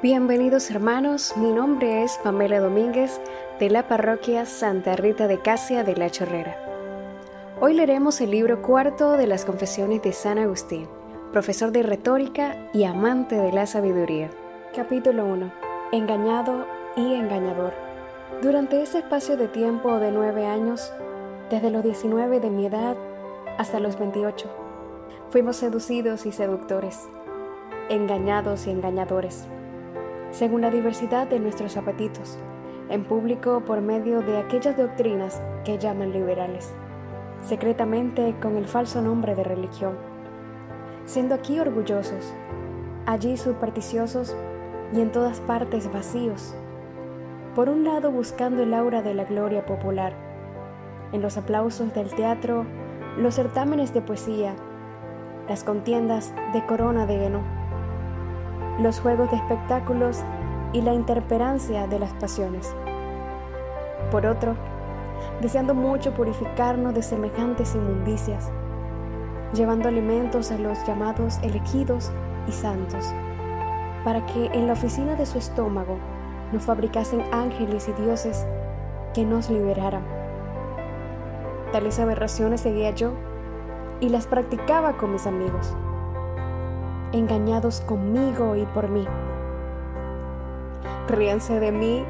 Bienvenidos hermanos, mi nombre es Pamela Domínguez de la parroquia Santa Rita de Casia de la Chorrera. Hoy leeremos el libro cuarto de las Confesiones de San Agustín, profesor de retórica y amante de la sabiduría. Capítulo 1. Engañado y engañador. Durante ese espacio de tiempo de nueve años, desde los 19 de mi edad hasta los 28, fuimos seducidos y seductores, engañados y engañadores según la diversidad de nuestros apetitos, en público por medio de aquellas doctrinas que llaman liberales, secretamente con el falso nombre de religión, siendo aquí orgullosos, allí supersticiosos y en todas partes vacíos, por un lado buscando el aura de la gloria popular, en los aplausos del teatro, los certámenes de poesía, las contiendas de corona de heno, los juegos de espectáculos y la interperancia de las pasiones. Por otro, deseando mucho purificarnos de semejantes inmundicias, llevando alimentos a los llamados elegidos y santos, para que en la oficina de su estómago nos fabricasen ángeles y dioses que nos liberaran. Tales aberraciones seguía yo y las practicaba con mis amigos engañados conmigo y por mí. Ríanse de mí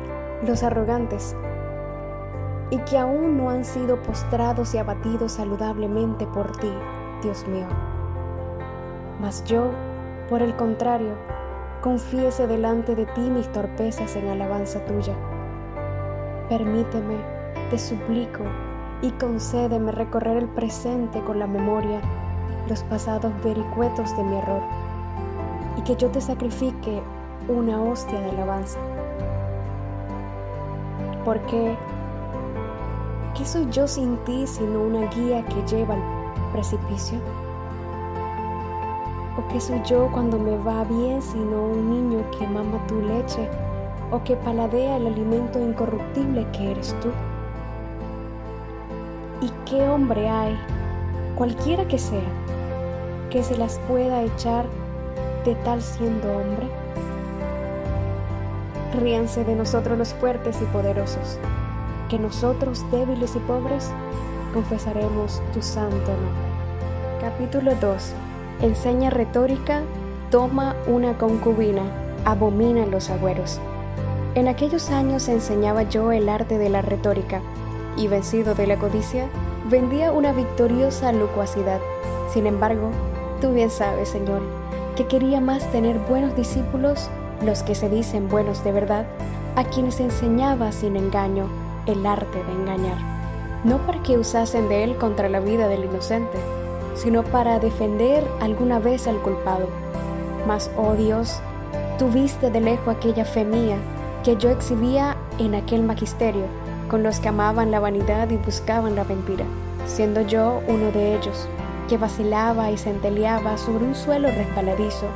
los arrogantes y que aún no han sido postrados y abatidos saludablemente por ti, Dios mío. Mas yo, por el contrario, confiese delante de ti mis torpezas en alabanza tuya. Permíteme, te suplico, y concédeme recorrer el presente con la memoria, los pasados vericuetos de mi error y que yo te sacrifique una hostia de alabanza. Porque, ¿qué soy yo sin ti sino una guía que lleva al precipicio? ¿O qué soy yo cuando me va bien sino un niño que mama tu leche o que paladea el alimento incorruptible que eres tú? ¿Y qué hombre hay, cualquiera que sea, que se las pueda echar de tal siendo hombre? Ríanse de nosotros los fuertes y poderosos, que nosotros débiles y pobres confesaremos tu santo nombre. Capítulo 2. Enseña retórica, toma una concubina, abomina los agüeros. En aquellos años enseñaba yo el arte de la retórica, y vencido de la codicia, vendía una victoriosa locuacidad. Sin embargo, tú bien sabes, Señor, que quería más tener buenos discípulos, los que se dicen buenos de verdad, a quienes enseñaba sin engaño el arte de engañar, no para que usasen de él contra la vida del inocente, sino para defender alguna vez al culpado. Mas, oh Dios, tuviste de lejos aquella fe mía que yo exhibía en aquel magisterio con los que amaban la vanidad y buscaban la mentira, siendo yo uno de ellos que vacilaba y centeleaba sobre un suelo resbaladizo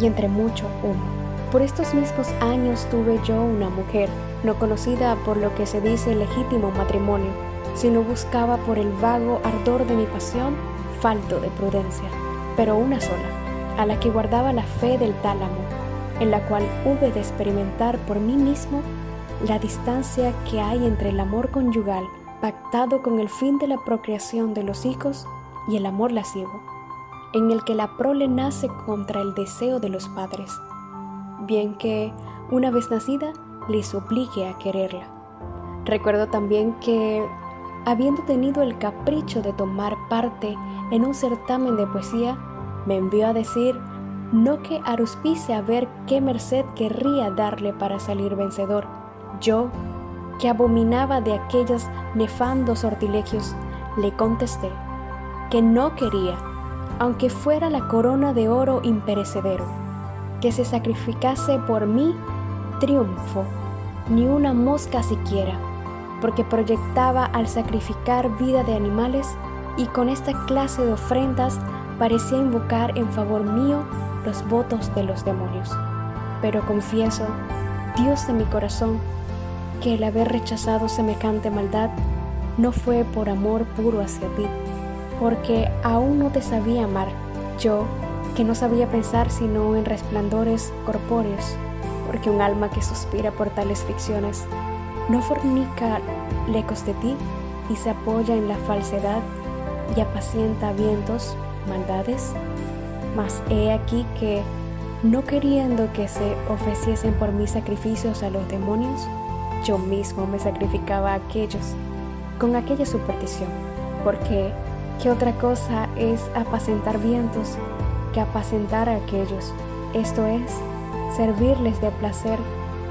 y entre mucho humo. Por estos mismos años tuve yo una mujer, no conocida por lo que se dice legítimo matrimonio, sino buscaba por el vago ardor de mi pasión falto de prudencia, pero una sola, a la que guardaba la fe del tálamo, en la cual hube de experimentar por mí mismo la distancia que hay entre el amor conyugal pactado con el fin de la procreación de los hijos y el amor lascivo, en el que la prole nace contra el deseo de los padres, bien que, una vez nacida, les obligue a quererla. Recuerdo también que, habiendo tenido el capricho de tomar parte en un certamen de poesía, me envió a decir no que aruspice a ver qué merced querría darle para salir vencedor. Yo, que abominaba de aquellos nefandos sortilegios, le contesté que no quería, aunque fuera la corona de oro imperecedero, que se sacrificase por mí triunfo, ni una mosca siquiera, porque proyectaba al sacrificar vida de animales y con esta clase de ofrendas parecía invocar en favor mío los votos de los demonios. Pero confieso, Dios de mi corazón, que el haber rechazado semejante maldad no fue por amor puro hacia ti, porque aún no te sabía amar, yo que no sabía pensar sino en resplandores corpóreos, porque un alma que suspira por tales ficciones no fornica lejos de ti y se apoya en la falsedad y apacienta vientos, maldades. Mas he aquí que, no queriendo que se ofreciesen por mis sacrificios a los demonios, yo mismo me sacrificaba a aquellos con aquella superstición, porque ¿qué otra cosa es apacentar vientos que apacentar a aquellos? Esto es, servirles de placer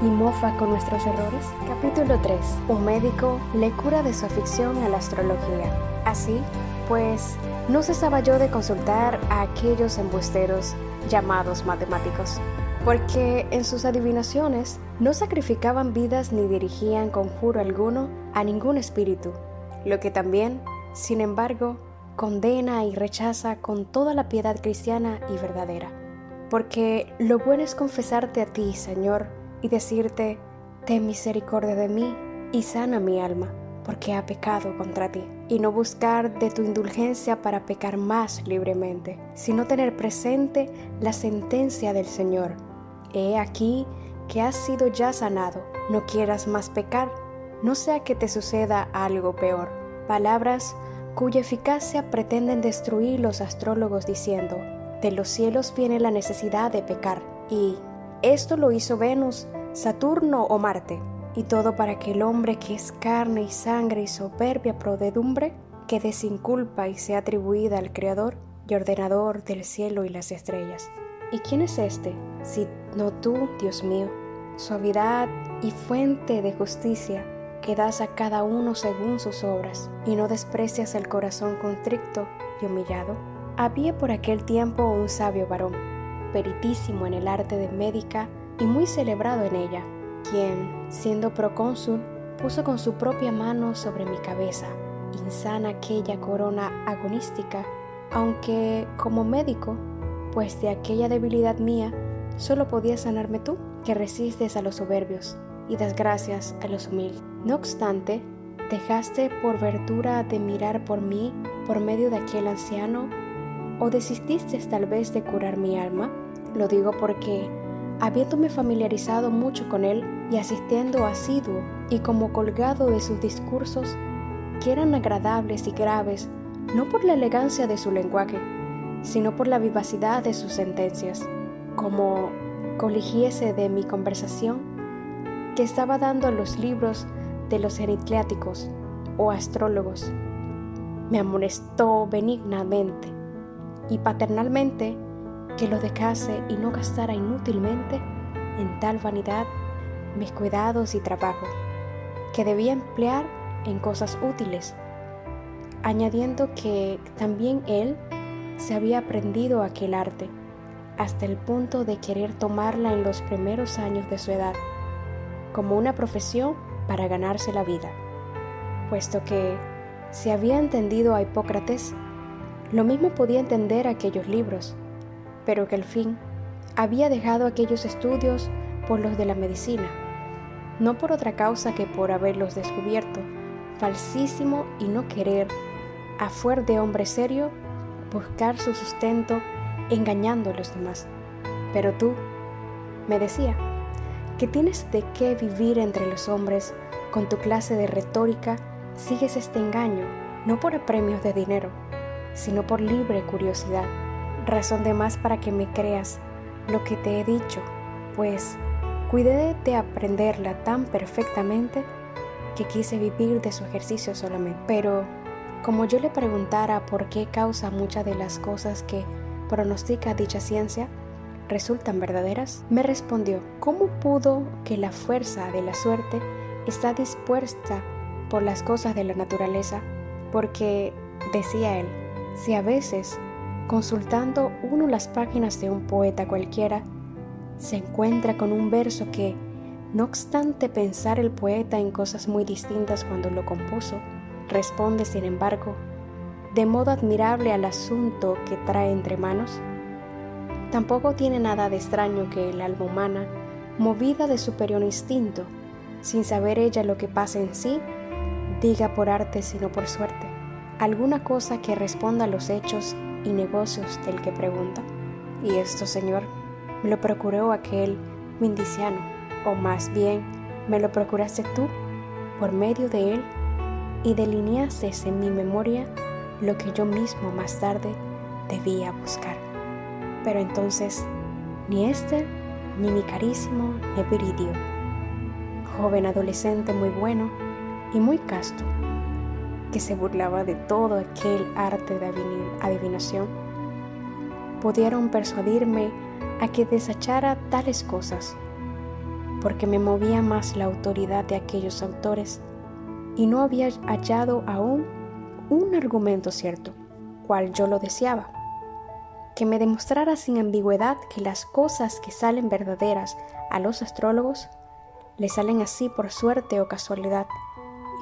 y mofa con nuestros errores? Capítulo 3. Un médico le cura de su afición a la astrología. Así, pues, no cesaba yo de consultar a aquellos embusteros llamados matemáticos, porque en sus adivinaciones no sacrificaban vidas ni dirigían conjuro alguno a ningún espíritu, lo que también, sin embargo, condena y rechaza con toda la piedad cristiana y verdadera. Porque lo bueno es confesarte a ti, Señor, y decirte, ten misericordia de mí y sana mi alma, porque ha pecado contra ti, y no buscar de tu indulgencia para pecar más libremente, sino tener presente la sentencia del Señor. He aquí que has sido ya sanado, no quieras más pecar, no sea que te suceda algo peor. Palabras cuya eficacia pretenden destruir los astrólogos diciendo, de los cielos viene la necesidad de pecar, y esto lo hizo Venus, Saturno o Marte, y todo para que el hombre que es carne y sangre y soberbia prodedumbre quede sin culpa y sea atribuida al Creador y ordenador del cielo y las estrellas. ¿Y quién es este, si no tú, Dios mío, suavidad y fuente de justicia, que das a cada uno según sus obras, y no desprecias el corazón contrito y humillado? Había por aquel tiempo un sabio varón, peritísimo en el arte de médica y muy celebrado en ella, quien, siendo procónsul, puso con su propia mano sobre mi cabeza, insana aquella corona agonística, aunque como médico, pues de aquella debilidad mía, solo podías sanarme tú, que resistes a los soberbios y das gracias a los humildes. No obstante, dejaste por verdura de mirar por mí por medio de aquel anciano, o desististe tal vez de curar mi alma. Lo digo porque habiéndome familiarizado mucho con él y asistiendo asiduo y como colgado de sus discursos, que eran agradables y graves, no por la elegancia de su lenguaje, sino por la vivacidad de sus sentencias, como coligiese de mi conversación que estaba dando a los libros de los eritleáticos o astrólogos. Me amonestó benignamente y paternalmente que lo dejase y no gastara inútilmente en tal vanidad mis cuidados y trabajo, que debía emplear en cosas útiles, añadiendo que también él se había aprendido aquel arte, hasta el punto de querer tomarla en los primeros años de su edad, como una profesión para ganarse la vida, puesto que si había entendido a Hipócrates, lo mismo podía entender aquellos libros, pero que al fin había dejado aquellos estudios por los de la medicina, no por otra causa que por haberlos descubierto, falsísimo y no querer, a fuer de hombre serio, buscar su sustento engañando a los demás. Pero tú, me decía, que tienes de qué vivir entre los hombres con tu clase de retórica, sigues este engaño, no por premios de dinero, sino por libre curiosidad razón de más para que me creas lo que te he dicho, pues cuidé de aprenderla tan perfectamente que quise vivir de su ejercicio solamente. Pero como yo le preguntara por qué causa muchas de las cosas que pronostica dicha ciencia resultan verdaderas, me respondió, ¿cómo pudo que la fuerza de la suerte está dispuesta por las cosas de la naturaleza? Porque, decía él, si a veces consultando uno las páginas de un poeta cualquiera, se encuentra con un verso que, no obstante pensar el poeta en cosas muy distintas cuando lo compuso, responde, sin embargo, de modo admirable al asunto que trae entre manos. Tampoco tiene nada de extraño que el alma humana, movida de superior instinto, sin saber ella lo que pasa en sí, diga por arte sino por suerte, alguna cosa que responda a los hechos y negocios del que pregunta. Y esto, Señor, me lo procuró aquel algo indiciano, o más bien me lo procuraste tú por medio de él y delineaste en mi memoria lo que yo mismo más tarde debía buscar. Pero entonces, ni este, ni mi carísimo Neviridio, joven adolescente muy bueno y muy casto, que se burlaba de todo aquel arte de adivinación, pudieron persuadirme a que desechara tales cosas, porque me movía más la autoridad de aquellos autores y no había hallado aún un argumento cierto, cual yo lo deseaba, que me demostrara sin ambigüedad que las cosas que salen verdaderas a los astrólogos le salen así por suerte o casualidad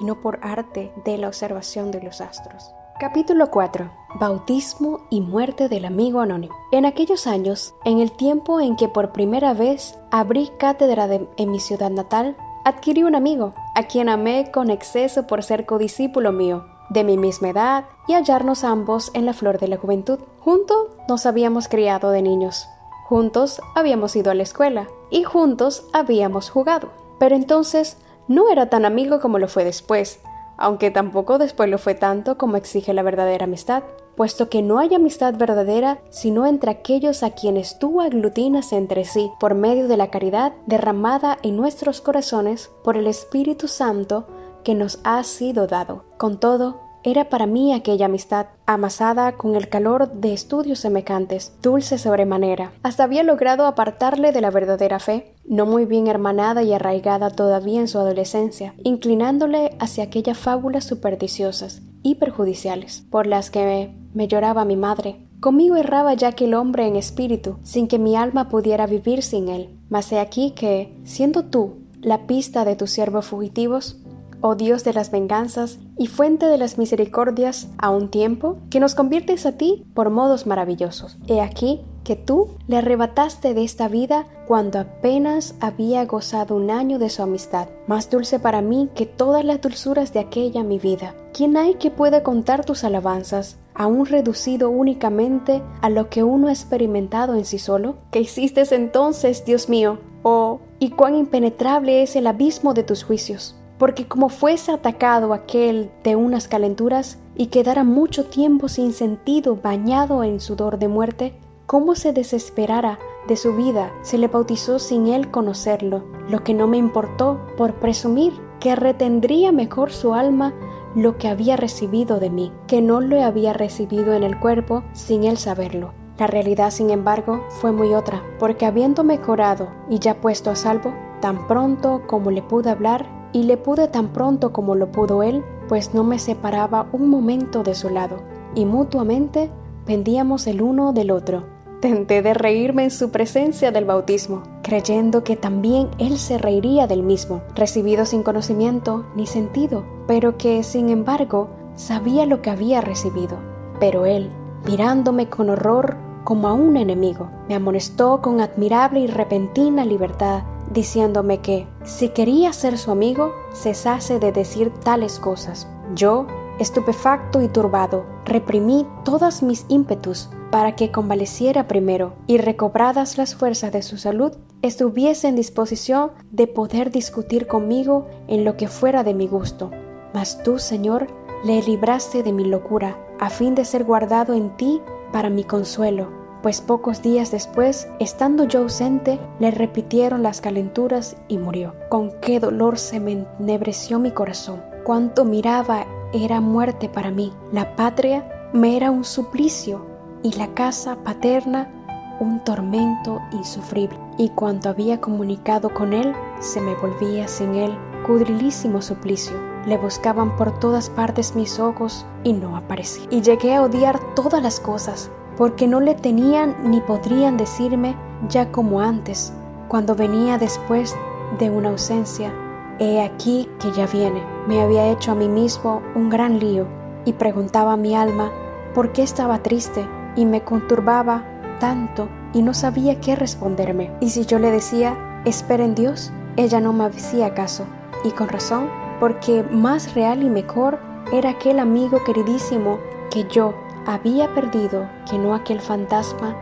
y no por arte de la observación de los astros. Capítulo 4. Bautismo y muerte del amigo anónimo. En aquellos años, en el tiempo en que por primera vez abrí cátedra en mi ciudad natal, adquirí un amigo, a quien amé con exceso por ser codiscípulo mío, de mi misma edad y hallarnos ambos en la flor de la juventud. Juntos nos habíamos criado de niños, juntos habíamos ido a la escuela y juntos habíamos jugado. Pero entonces no era tan amigo como lo fue después, aunque tampoco después lo fue tanto como exige la verdadera amistad, puesto que no hay amistad verdadera sino entre aquellos a quienes tú aglutinas entre sí por medio de la caridad derramada en nuestros corazones por el Espíritu Santo que nos ha sido dado. Con todo, era para mí aquella amistad, amasada con el calor de estudios semejantes, dulce sobremanera. Hasta había logrado apartarle de la verdadera fe, no muy bien hermanada y arraigada todavía en su adolescencia, inclinándole hacia aquellas fábulas supersticiosas y perjudiciales, por las que me, lloraba mi madre. Conmigo erraba ya aquel hombre en espíritu, sin que mi alma pudiera vivir sin él. Mas he aquí que, siendo tú la pista de tus siervos fugitivos, oh Dios de las venganzas y fuente de las misericordias, a un tiempo que nos conviertes a ti por modos maravillosos. He aquí que tú le arrebataste de esta vida cuando apenas había gozado un año de su amistad, más dulce para mí que todas las dulzuras de aquella mi vida. ¿Quién hay que pueda contar tus alabanzas? aún reducido únicamente a lo que uno ha experimentado en sí solo? ¿Qué hiciste entonces, Dios mío? Oh, y cuán impenetrable es el abismo de tus juicios porque como fuese atacado aquel de unas calenturas y quedara mucho tiempo sin sentido bañado en sudor de muerte, cómo se desesperara de su vida, se le bautizó sin él conocerlo, lo que no me importó por presumir que retendría mejor su alma lo que había recibido de mí, que no lo había recibido en el cuerpo sin él saberlo. La realidad, sin embargo, fue muy otra, porque habiendo mejorado y ya puesto a salvo, tan pronto como le pude hablar, y le pude tan pronto como lo pudo él, pues no me separaba un momento de su lado, y mutuamente pendíamos el uno del otro. Tenté de reírme en su presencia del bautismo, creyendo que también él se reiría del mismo, recibido sin conocimiento ni sentido, pero que, sin embargo, sabía lo que había recibido. Pero él, mirándome con horror como a un enemigo, me amonestó con admirable y repentina libertad diciéndome que, si quería ser su amigo, cesase de decir tales cosas. Yo, estupefacto y turbado, reprimí todas mis ímpetus para que convaleciera primero y recobradas las fuerzas de su salud, estuviese en disposición de poder discutir conmigo en lo que fuera de mi gusto. Mas tú, Señor, le libraste de mi locura, a fin de ser guardado en ti para mi consuelo pues pocos días después, estando yo ausente, le repitieron las calenturas y murió. Con qué dolor se me ennebreció mi corazón. Cuánto miraba era muerte para mí. La patria me era un suplicio y la casa paterna un tormento insufrible. Y cuanto había comunicado con él, se me volvía sin él cudrilísimo suplicio. Le buscaban por todas partes mis ojos y no aparecía. Y llegué a odiar todas las cosas porque no le tenían ni podrían decirme ya como antes, cuando venía después de una ausencia. He aquí que ya viene. Me había hecho a mí mismo un gran lío y preguntaba a mi alma por qué estaba triste y me conturbaba tanto y no sabía qué responderme. Y si yo le decía, espera en Dios, ella no me hacía caso. Y con razón, porque más real y mejor era aquel amigo queridísimo que yo había perdido que no aquel fantasma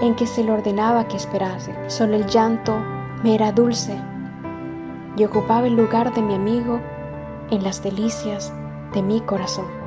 en que se le ordenaba que esperase. Solo el llanto me era dulce y ocupaba el lugar de mi amigo en las delicias de mi corazón.